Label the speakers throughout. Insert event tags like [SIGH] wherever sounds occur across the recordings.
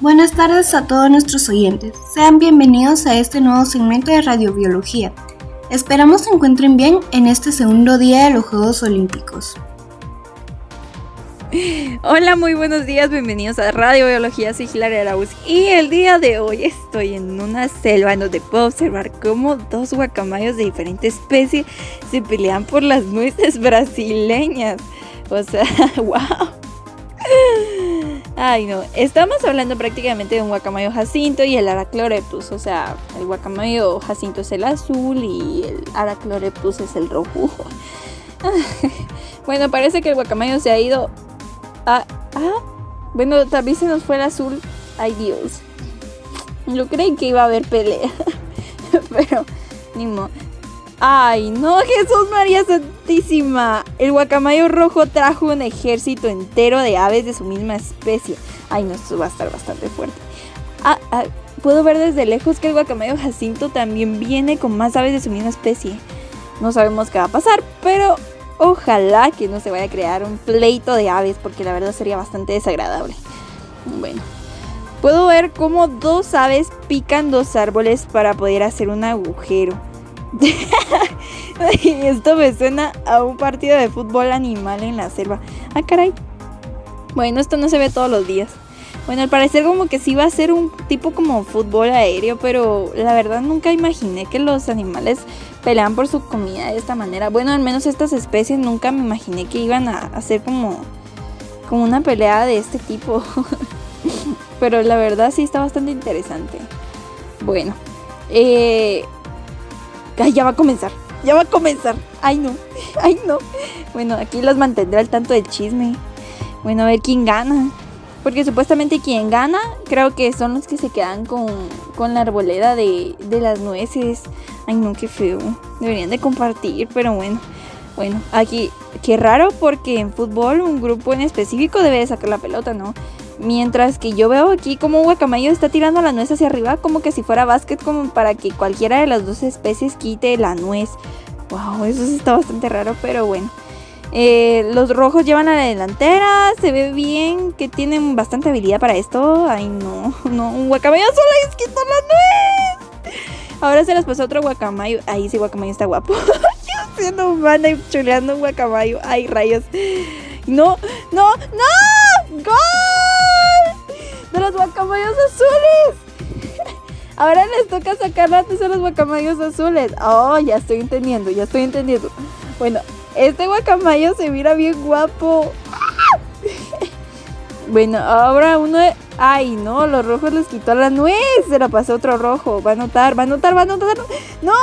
Speaker 1: Buenas tardes a todos nuestros oyentes. Sean bienvenidos a este nuevo segmento de radiobiología. Esperamos se encuentren bien en este segundo día de los Juegos Olímpicos.
Speaker 2: Hola, muy buenos días, bienvenidos a Radio Biología, soy Hilaria Arauz y el día de hoy estoy en una selva en donde puedo observar cómo dos guacamayos de diferente especie se pelean por las nueces brasileñas. O sea, [LAUGHS] wow. Ay, no. Estamos hablando prácticamente de un guacamayo jacinto y el aracloreptus. O sea, el guacamayo jacinto es el azul y el aracloreptus es el rojo. [LAUGHS] bueno, parece que el guacamayo se ha ido a... Ah, bueno, también se nos fue el azul. Ay, Dios. Yo creí que iba a haber pelea. [LAUGHS] Pero, ni modo. Ay, no, Jesús María Santísima. El guacamayo rojo trajo un ejército entero de aves de su misma especie. Ay, no, esto va a estar bastante fuerte. Ah, ah, puedo ver desde lejos que el guacamayo jacinto también viene con más aves de su misma especie. No sabemos qué va a pasar, pero ojalá que no se vaya a crear un pleito de aves, porque la verdad sería bastante desagradable. Bueno, puedo ver cómo dos aves pican dos árboles para poder hacer un agujero. [LAUGHS] Esto me suena a un partido de fútbol animal en la selva. Ah, caray. Bueno, esto no se ve todos los días. Bueno, al parecer como que sí va a ser un tipo como fútbol aéreo, pero la verdad nunca imaginé que los animales pelean por su comida de esta manera. Bueno, al menos estas especies nunca me imaginé que iban a hacer como, como una pelea de este tipo. [LAUGHS] pero la verdad sí está bastante interesante. Bueno, eh, Ay, ya va a comenzar. Ya va a comenzar. Ay, no. [LAUGHS] Ay, no. Bueno, aquí los mantendrá al tanto del chisme. Bueno, a ver quién gana. Porque supuestamente quien gana, creo que son los que se quedan con, con la arboleda de, de las nueces. Ay, no, qué feo. Deberían de compartir, pero bueno. Bueno, aquí, qué raro porque en fútbol un grupo en específico debe de sacar la pelota, ¿no? Mientras que yo veo aquí como un guacamayo está tirando la nuez hacia arriba como que si fuera básquet como para que cualquiera de las dos especies quite la nuez. Wow, eso está bastante raro, pero bueno. Eh, los rojos llevan a la delantera, se ve bien que tienen bastante habilidad para esto. Ay, no, [LAUGHS] no, un guacamayo solo les quitó la nuez. Ahora se las pasó otro guacamayo. Ahí sí, guacamayo está guapo. [LAUGHS] yo siendo humana y chuleando un guacamayo. Ay, rayos. No, no, no. ¡Gol! Los guacamayos azules. [LAUGHS] Ahora les toca sacar antes a los guacamayos azules. Oh, ya estoy entendiendo, ya estoy entendiendo. Bueno, este guacamayo se mira bien guapo. [LAUGHS] Bueno, ahora uno. Ay, no, los rojos les quitó la nuez. Se la pasó otro rojo. Va a notar, va a notar, va a notar. No,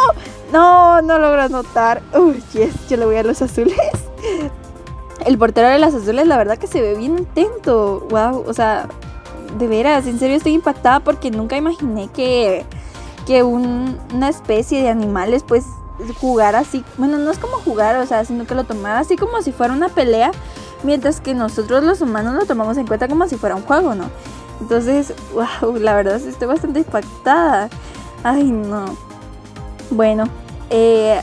Speaker 2: no, no logro anotar. Uy, yes, yo le voy a los azules. [LAUGHS] El portero de las azules, la verdad que se ve bien atento. Wow, o sea, de veras, en serio estoy impactada porque nunca imaginé que, que una especie de animales, pues, jugar así. Bueno, no es como jugar, o sea, sino que lo tomara así como si fuera una pelea. Mientras que nosotros los humanos lo tomamos en cuenta como si fuera un juego, ¿no? Entonces, wow, la verdad estoy bastante impactada. Ay, no. Bueno, eh,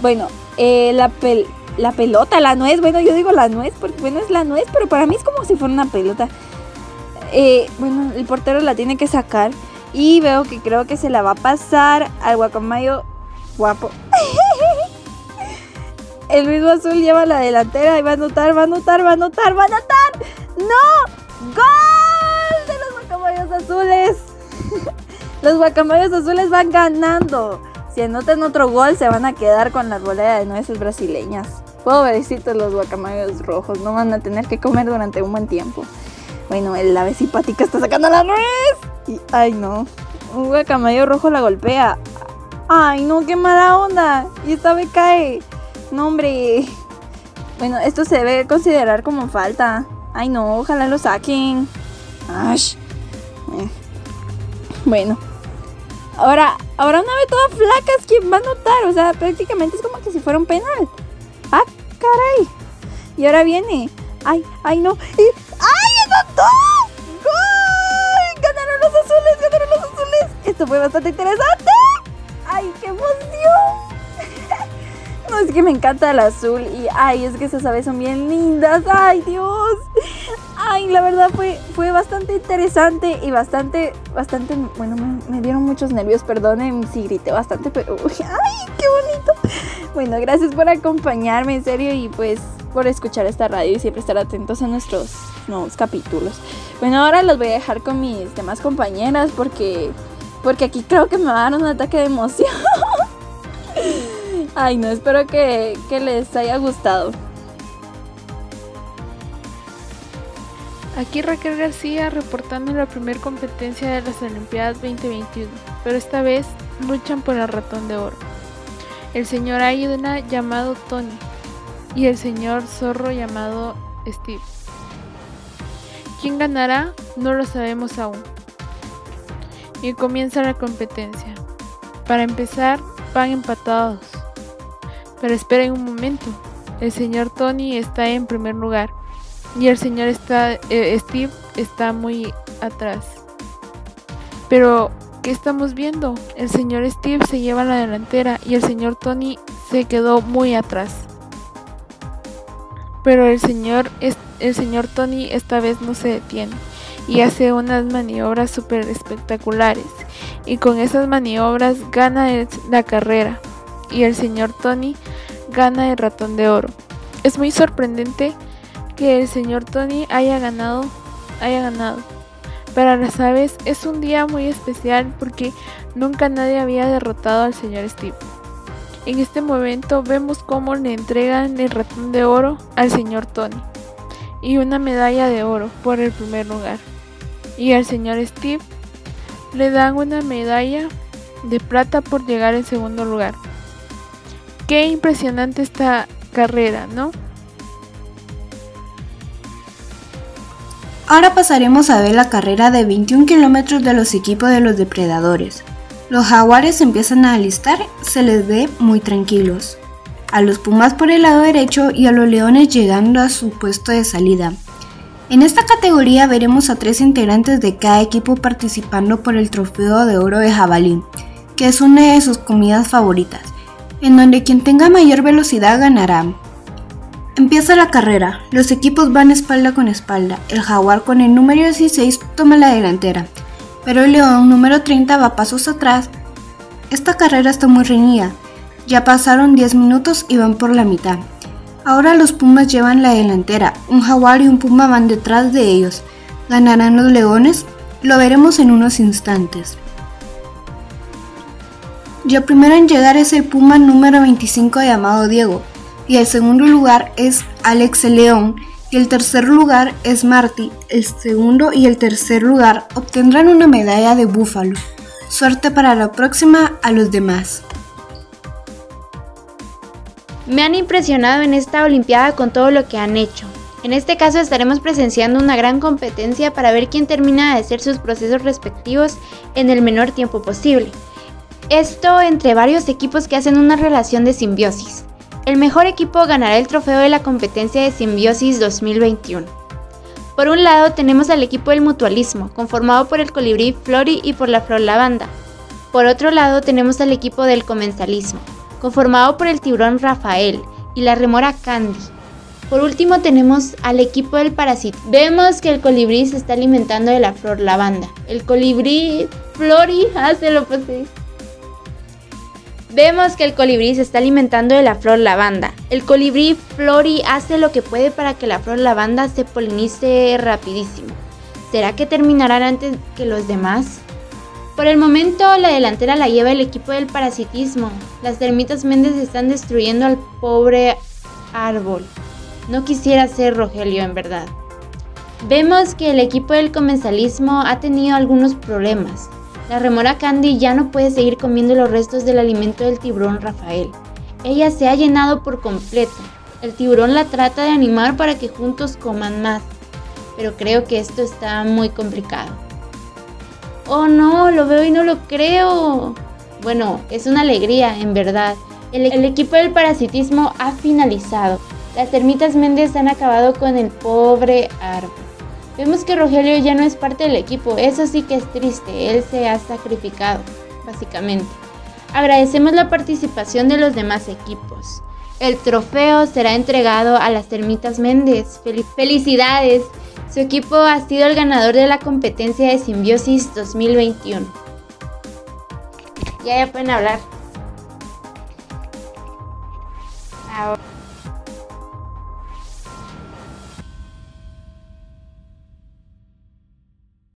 Speaker 2: bueno, eh, la, pel la pelota, la nuez, bueno, yo digo la nuez, porque bueno, es la nuez, pero para mí es como si fuera una pelota. Eh, bueno, el portero la tiene que sacar y veo que creo que se la va a pasar al guacamayo guapo. [LAUGHS] el mismo azul lleva la delantera y va a anotar, va a anotar, va a anotar, va a anotar. ¡No! ¡Gol! De los guacamayos azules. [LAUGHS] los guacamayos azules van ganando. Si anotan otro gol, se van a quedar con la bolera de nueces brasileñas. Pobrecitos los guacamayos rojos, no van a tener que comer durante un buen tiempo. Bueno, el ave simpática está sacando la nuez. Y, ay, no. Un guacamayo rojo la golpea. Ay, no, qué mala onda. Y esta ave cae. No, hombre. Bueno, esto se debe considerar como falta. Ay, no, ojalá lo saquen. Ash. Eh. Bueno. Ahora, ahora una ave toda flaca es quien va a notar. O sea, prácticamente es como que si fuera un penal. ¡Ah, caray! Y ahora viene. ¡Ay, ay, no! ¡Ay, ¡Ganaron los azules! ¡Ganaron los azules! Esto fue bastante interesante. ¡Ay, qué emoción! [LAUGHS] No, es que me encanta el azul y ay, es que esas aves son bien lindas. ¡Ay, Dios! Ay, la verdad fue, fue bastante interesante y bastante, bastante, bueno, me, dieron muchos nervios, perdonen si grité bastante, pero, [LAUGHS] ay, qué bonito. Bueno, gracias por acompañarme, en serio, y pues por escuchar esta radio y siempre estar atentos a nuestros nuevos capítulos. Bueno, ahora los voy a dejar con mis demás compañeras porque, porque aquí creo que me va a dar un ataque de emoción. [LAUGHS] Ay, no, espero que, que les haya gustado.
Speaker 3: Aquí Raquel García reportando la primera competencia de las Olimpiadas 2021, pero esta vez luchan por el ratón de oro. El señor Aydena llamado Tony y el señor Zorro llamado Steve. ¿Quién ganará? No lo sabemos aún. Y comienza la competencia. Para empezar, van empatados. Pero esperen un momento. El señor Tony está en primer lugar y el señor eh, Steve está muy atrás. Pero, ¿qué estamos viendo? El señor Steve se lleva la delantera y el señor Tony se quedó muy atrás. Pero el señor, el señor Tony esta vez no se detiene y hace unas maniobras súper espectaculares. Y con esas maniobras gana la carrera y el señor Tony gana el ratón de oro. Es muy sorprendente que el señor Tony haya ganado, haya ganado. Para las aves es un día muy especial porque nunca nadie había derrotado al señor Steve. En este momento vemos cómo le entregan el ratón de oro al señor Tony y una medalla de oro por el primer lugar. Y al señor Steve le dan una medalla de plata por llegar en segundo lugar. Qué impresionante esta carrera, ¿no?
Speaker 1: Ahora pasaremos a ver la carrera de 21 kilómetros de los equipos de los depredadores. Los jaguares empiezan a alistar, se les ve muy tranquilos. A los pumas por el lado derecho y a los leones llegando a su puesto de salida. En esta categoría veremos a tres integrantes de cada equipo participando por el trofeo de oro de jabalí, que es una de sus comidas favoritas, en donde quien tenga mayor velocidad ganará. Empieza la carrera, los equipos van espalda con espalda, el jaguar con el número 16 toma la delantera, pero el león número 30 va pasos atrás. Esta carrera está muy reñida, ya pasaron 10 minutos y van por la mitad. Ahora los pumas llevan la delantera, un jaguar y un puma van detrás de ellos. ¿Ganarán los leones? Lo veremos en unos instantes. Y primero en llegar es el puma número 25 llamado Diego, y el segundo lugar es Alex León y el tercer lugar es Marty. El segundo y el tercer lugar obtendrán una medalla de búfalo. Suerte para la próxima a los demás.
Speaker 4: Me han impresionado en esta Olimpiada con todo lo que han hecho. En este caso estaremos presenciando una gran competencia para ver quién termina de hacer sus procesos respectivos en el menor tiempo posible. Esto entre varios equipos que hacen una relación de simbiosis. El mejor equipo ganará el trofeo de la competencia de Simbiosis 2021. Por un lado tenemos al equipo del mutualismo, conformado por el colibrí Flori y por la flor lavanda. Por otro lado tenemos al equipo del comensalismo, conformado por el tiburón Rafael y la remora Candy. Por último tenemos al equipo del parásito. Vemos que el colibrí se está alimentando de la flor lavanda. El colibrí Flori [LAUGHS] hace lo posible. Vemos que el colibrí se está alimentando de la flor lavanda. El colibrí Flori hace lo que puede para que la flor lavanda se polinice rapidísimo. ¿Será que terminarán antes que los demás? Por el momento la delantera la lleva el equipo del parasitismo. Las termitas Méndez están destruyendo al pobre árbol. No quisiera ser Rogelio en verdad. Vemos que el equipo del comensalismo ha tenido algunos problemas. La remora Candy ya no puede seguir comiendo los restos del alimento del tiburón Rafael. Ella se ha llenado por completo. El tiburón la trata de animar para que juntos coman más. Pero creo que esto está muy complicado. Oh no, lo veo y no lo creo. Bueno, es una alegría, en verdad. El, equipo del parasitismo ha finalizado. Las termitas Méndez han acabado con el pobre árbol. Vemos que Rogelio ya no es parte del equipo, eso sí que es triste, él se ha sacrificado, básicamente. Agradecemos la participación de los demás equipos. El trofeo será entregado a las termitas Méndez. felicidades. Su equipo ha sido el ganador de la competencia de Simbiosis 2021. Ya, ya pueden hablar. Ahora.